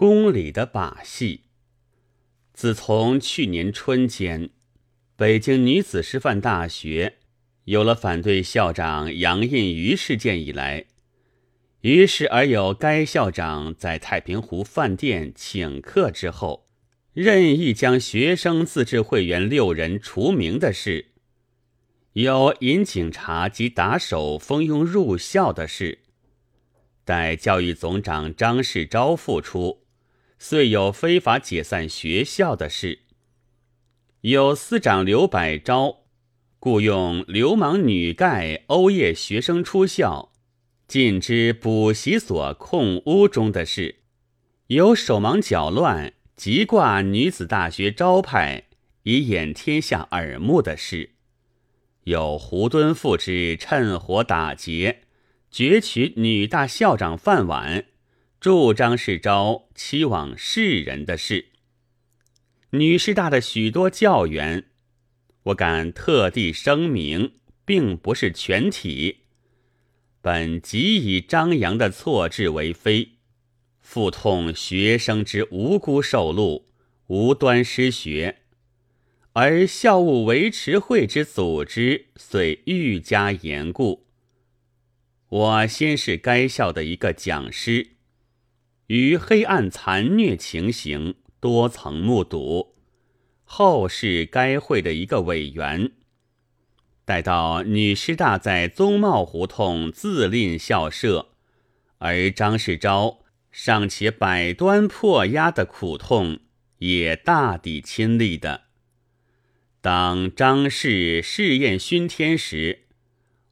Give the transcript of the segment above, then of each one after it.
宫里的把戏。自从去年春间，北京女子师范大学有了反对校长杨印瑜事件以来，于是而有该校长在太平湖饭店请客之后，任意将学生自治会员六人除名的事，有引警察及打手蜂拥入校的事，待教育总长张世钊复出。遂有非法解散学校的事，有司长刘百昭雇佣流氓女丐殴夜学生出校，禁之补习所控屋中的事，有手忙脚乱急挂女子大学招牌以掩天下耳目的事，有胡敦复之趁火打劫攫取女大校长饭碗。助张世钊期望世人的事，女师大的许多教员，我敢特地声明，并不是全体。本即以张扬的错置为非，腹痛学生之无辜受戮，无端失学，而校务维持会之组织遂愈加严固。我先是该校的一个讲师。于黑暗残虐情形多曾目睹，后是该会的一个委员。待到女师大在宗茂胡同自赁校舍，而张世钊尚且百端破压的苦痛，也大抵亲历的。当张氏试验熏天时，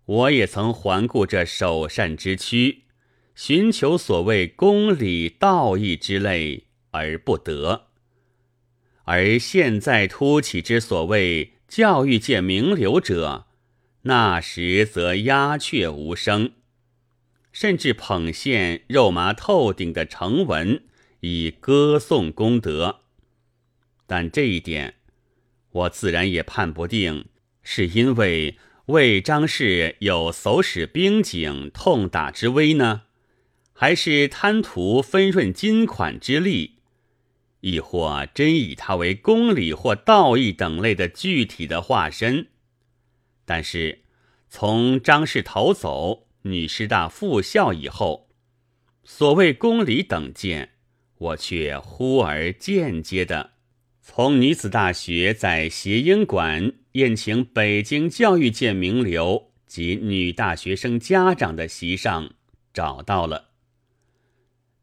我也曾环顾这首善之躯。寻求所谓公理道义之类而不得，而现在突起之所谓教育界名流者，那时则鸦雀无声，甚至捧现肉麻透顶的成文以歌颂功德。但这一点，我自然也判不定，是因为魏张氏有手使兵警痛打之威呢？还是贪图分润金款之利，亦或真以他为公理或道义等类的具体的化身？但是从张氏逃走、女师大复校以后，所谓公理等见，我却忽而间接的从女子大学在谐音馆宴请北京教育界名流及女大学生家长的席上找到了。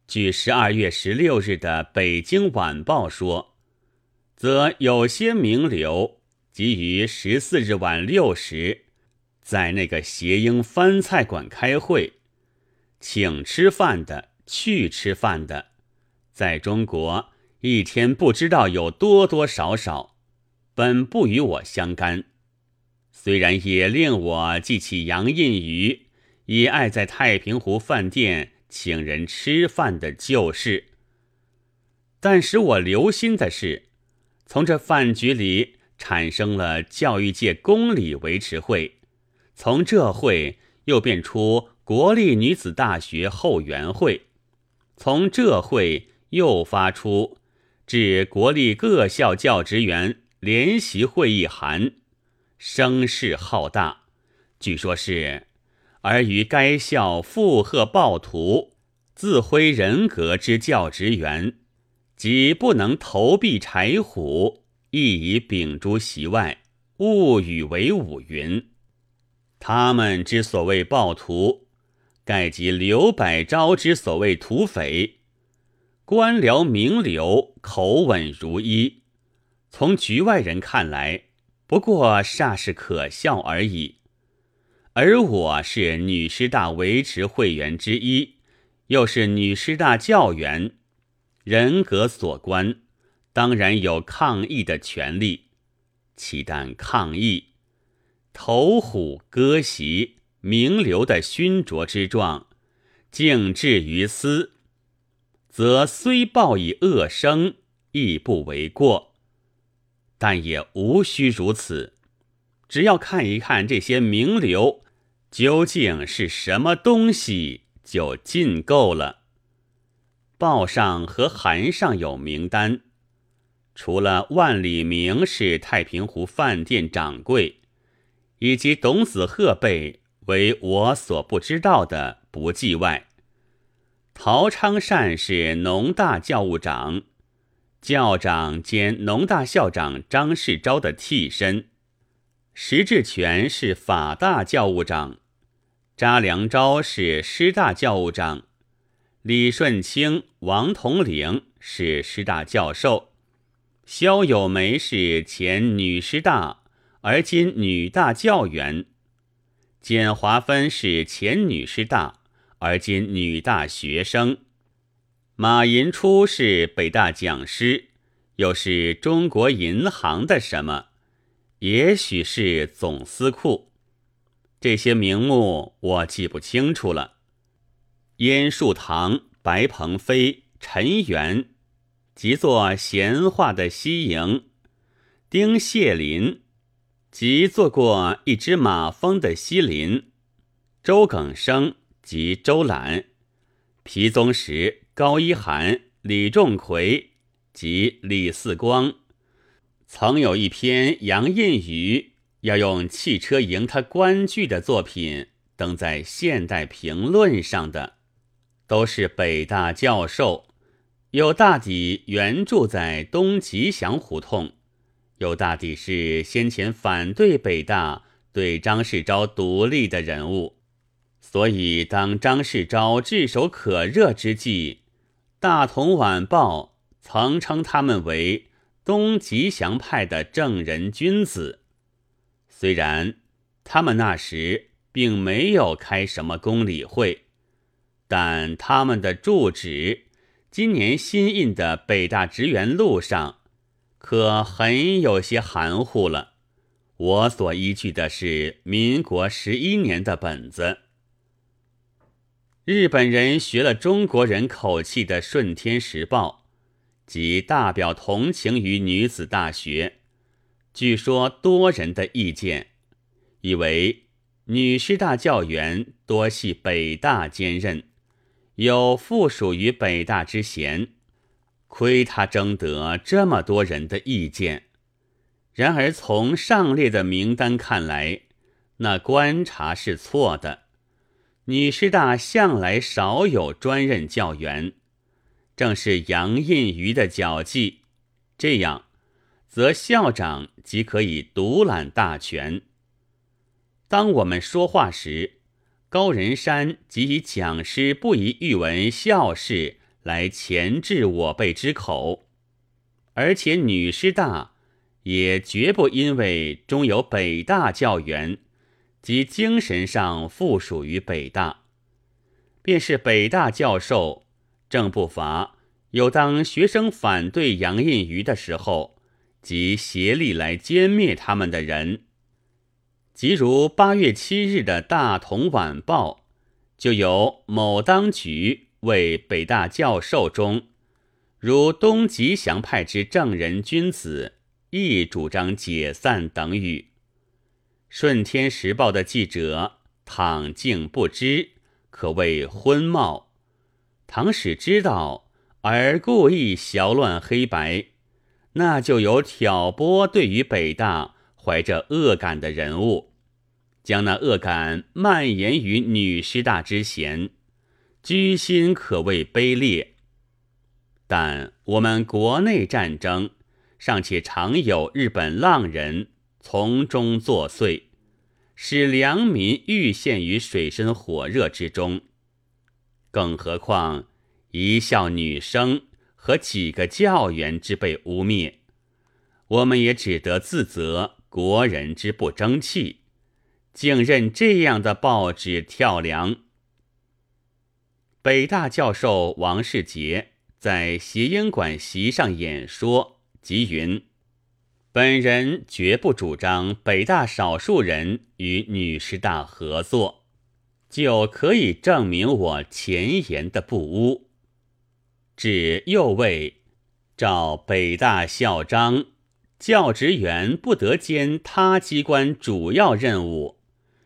据十二月十六日的《北京晚报》说，则有些名流即于十四日晚六时，在那个谐音翻菜馆开会，请吃饭的、去吃饭的，在中国一天不知道有多多少少，本不与我相干，虽然也令我记起杨印瑜也爱在太平湖饭店。请人吃饭的旧事，但使我留心的是，从这饭局里产生了教育界公理维持会，从这会又变出国立女子大学后援会，从这会又发出致国立各校教职员联席会议函，声势浩大，据说是。而于该校附和暴徒、自挥人格之教职员，即不能投币柴虎，亦以秉烛席外，勿与为伍。云他们之所谓暴徒，盖即刘百昭之所谓土匪。官僚名流口吻如一，从局外人看来，不过煞是可笑而已。而我是女师大维持会员之一，又是女师大教员，人格所关，当然有抗议的权利。岂但抗议，投虎割席、名流的熏灼之状，竟至于斯，则虽报以恶声，亦不为过。但也无需如此，只要看一看这些名流。究竟是什么东西就尽够了。报上和函上有名单，除了万里明是太平湖饭店掌柜，以及董子鹤辈为我所不知道的不计外，陶昌善是农大教务长，教长兼农大校长张世钊的替身，石志全是法大教务长，查良钊是师大教务长。李顺清、王统领是师大教授，萧友梅是前女师大，而今女大教员；简华芬是前女师大，而今女大学生；马寅初是北大讲师，又是中国银行的什么？也许是总司库。这些名目我记不清楚了。燕树堂、白鹏飞、陈元，即做闲话的西营；丁谢林，即做过一只马蜂的西林；周耿生及周览；皮宗实、高一涵、李仲奎及李四光，曾有一篇杨印宇要用汽车营他官剧的作品登在《现代评论》上的。都是北大教授，有大抵原住在东吉祥胡同，有大抵是先前反对北大对张世钊独立的人物，所以当张世钊炙手可热之际，《大同晚报》曾称他们为东吉祥派的正人君子。虽然他们那时并没有开什么公理会。但他们的住址，今年新印的北大职员录上，可很有些含糊了。我所依据的是民国十一年的本子。日本人学了中国人口气的《顺天时报》，即大表同情于女子大学。据说多人的意见，以为女师大教员多系北大兼任。有附属于北大之嫌，亏他征得这么多人的意见。然而从上列的名单看来，那观察是错的。女师大向来少有专任教员，正是杨印瑜的脚迹。这样，则校长即可以独揽大权。当我们说话时，高人山即以讲师不宜欲闻校事来钳制我辈之口，而且女师大也绝不因为中有北大教员及精神上附属于北大，便是北大教授，正不乏有当学生反对杨印瑜的时候，即协力来歼灭他们的人。即如八月七日的大同晚报，就有某当局为北大教授中，如东吉祥派之正人君子，亦主张解散等语。顺天时报的记者倘竟不知，可谓昏冒；倘使知道而故意淆乱黑白，那就有挑拨对于北大。怀着恶感的人物，将那恶感蔓延于女师大之嫌，居心可谓卑劣。但我们国内战争尚且常有日本浪人从中作祟，使良民愈陷于水深火热之中。更何况一校女生和几个教员之被污蔑，我们也只得自责。国人之不争气，竟任这样的报纸跳梁。北大教授王世杰在谐音馆席上演说，即云：“本人绝不主张北大少数人与女师大合作，就可以证明我前言的不污。”指又谓照北大校章。教职员不得兼他机关主要任务，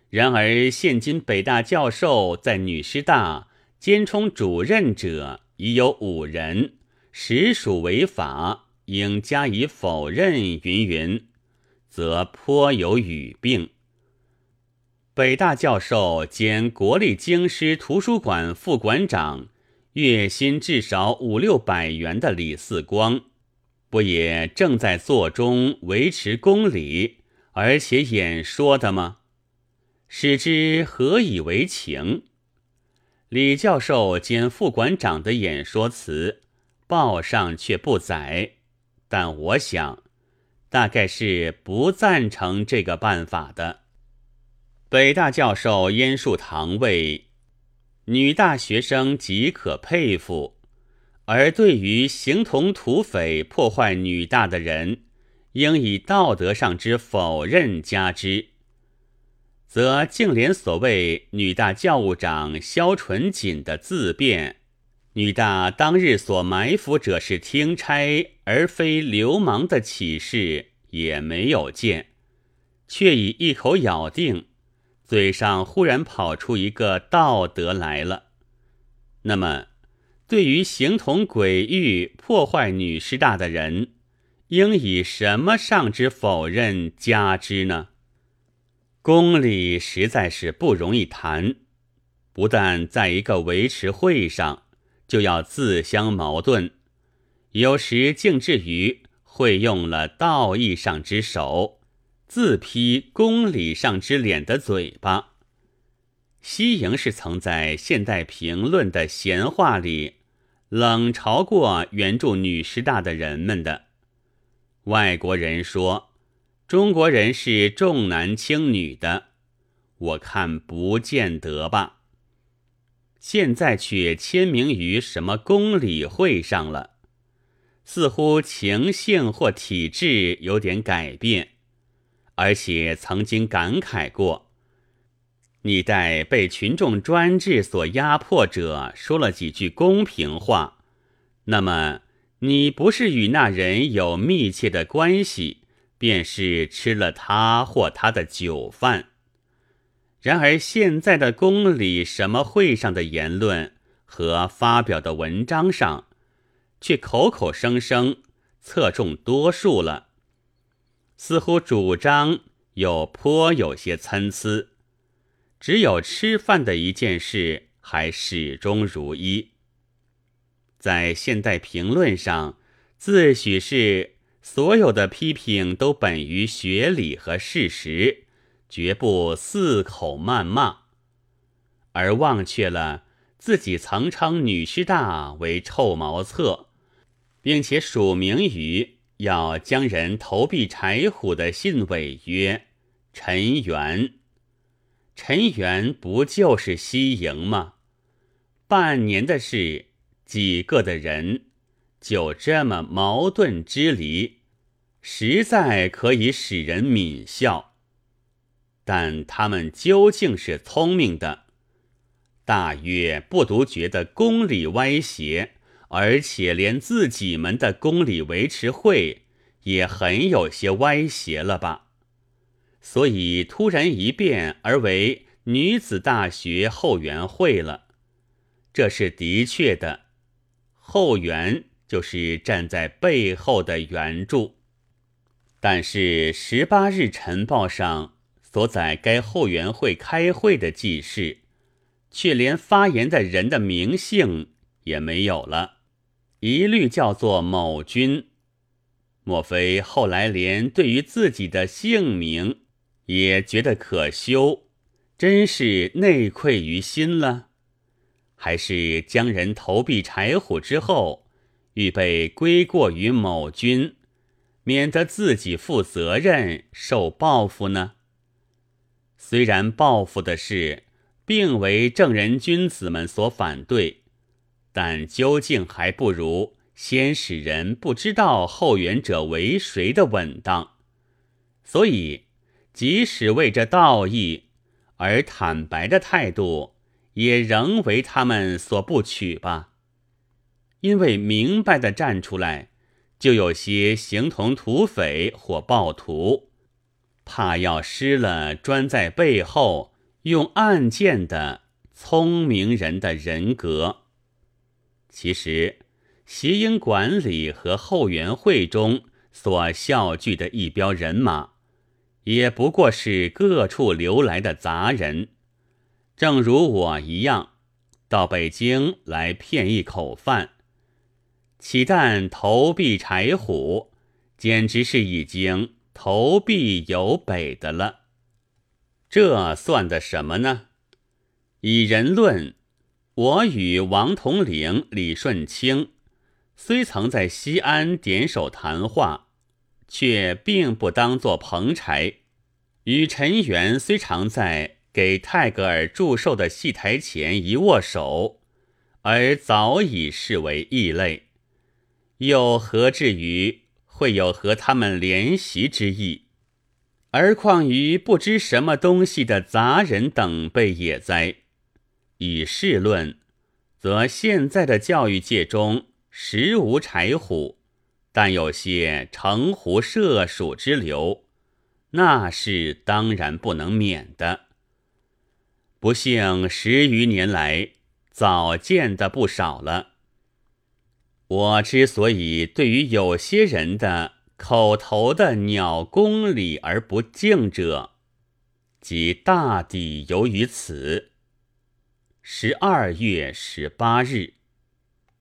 然而现今北大教授在女师大兼充主任者已有五人，实属违法，应加以否认。云云，则颇有语病。北大教授兼国立京师图书馆副馆长，月薪至少五六百元的李四光，不也正在座中维持公理，而且演说的吗？使之何以为情？李教授兼副馆长的演说词，报上却不载，但我想，大概是不赞成这个办法的。北大教授燕树堂谓：“女大学生极可佩服，而对于形同土匪破坏女大的人，应以道德上之否认加之。则竟连所谓女大教务长萧纯锦的自辩，女大当日所埋伏者是听差而非流氓的启示也没有见，却已一口咬定。”嘴上忽然跑出一个道德来了，那么对于形同鬼域破坏女师大的人，应以什么上之否认加之呢？公理实在是不容易谈，不但在一个维持会上就要自相矛盾，有时竟至于会用了道义上之手。自批公理上之脸的嘴巴，西营是曾在现代评论的闲话里冷嘲过援助女师大的人们的。外国人说中国人是重男轻女的，我看不见得吧。现在却签名于什么公理会上了，似乎情性或体质有点改变。而且曾经感慨过，你待被群众专制所压迫者说了几句公平话，那么你不是与那人有密切的关系，便是吃了他或他的酒饭。然而现在的宫里什么会上的言论和发表的文章上，却口口声声侧重多数了。似乎主张又颇有些参差，只有吃饭的一件事还始终如一。在现代评论上，自诩是所有的批评都本于学理和事实，绝不四口谩骂，而忘却了自己曾称女师大为臭茅厕，并且署名于。要将人投币柴虎的信尾曰：“陈元，陈元不就是西营吗？半年的事，几个的人，就这么矛盾之离，实在可以使人泯笑。但他们究竟是聪明的，大约不独觉得公理歪斜。”而且连自己们的公理维持会也很有些歪斜了吧？所以突然一变而为女子大学后援会了，这是的确的。后援就是站在背后的援助。但是十八日晨报上所载该后援会开会的记事，却连发言的人的名姓也没有了。一律叫做某君，莫非后来连对于自己的姓名也觉得可羞，真是内愧于心了？还是将人投币柴火之后，预备归过于某君，免得自己负责任受报复呢？虽然报复的事，并为正人君子们所反对。但究竟还不如先使人不知道后援者为谁的稳当，所以即使为这道义而坦白的态度，也仍为他们所不取吧。因为明白的站出来，就有些形同土匪或暴徒，怕要失了专在背后用暗箭的聪明人的人格。其实协英管理和后援会中所效聚的一标人马，也不过是各处流来的杂人，正如我一样，到北京来骗一口饭。岂但投币柴虎，简直是已经投币有北的了。这算的什么呢？以人论，我与王统领、李顺清虽曾在西安点首谈话，却并不当作彭柴；与陈元虽常在给泰戈尔祝寿的戏台前一握手，而早已视为异类。又何至于会有和他们联席之意？而况于不知什么东西的杂人等辈也哉？以事论，则现在的教育界中实无柴虎，但有些城湖社鼠之流，那是当然不能免的。不幸十余年来，早见的不少了。我之所以对于有些人的口头的鸟公礼而不敬者，即大抵由于此。十二月十八日。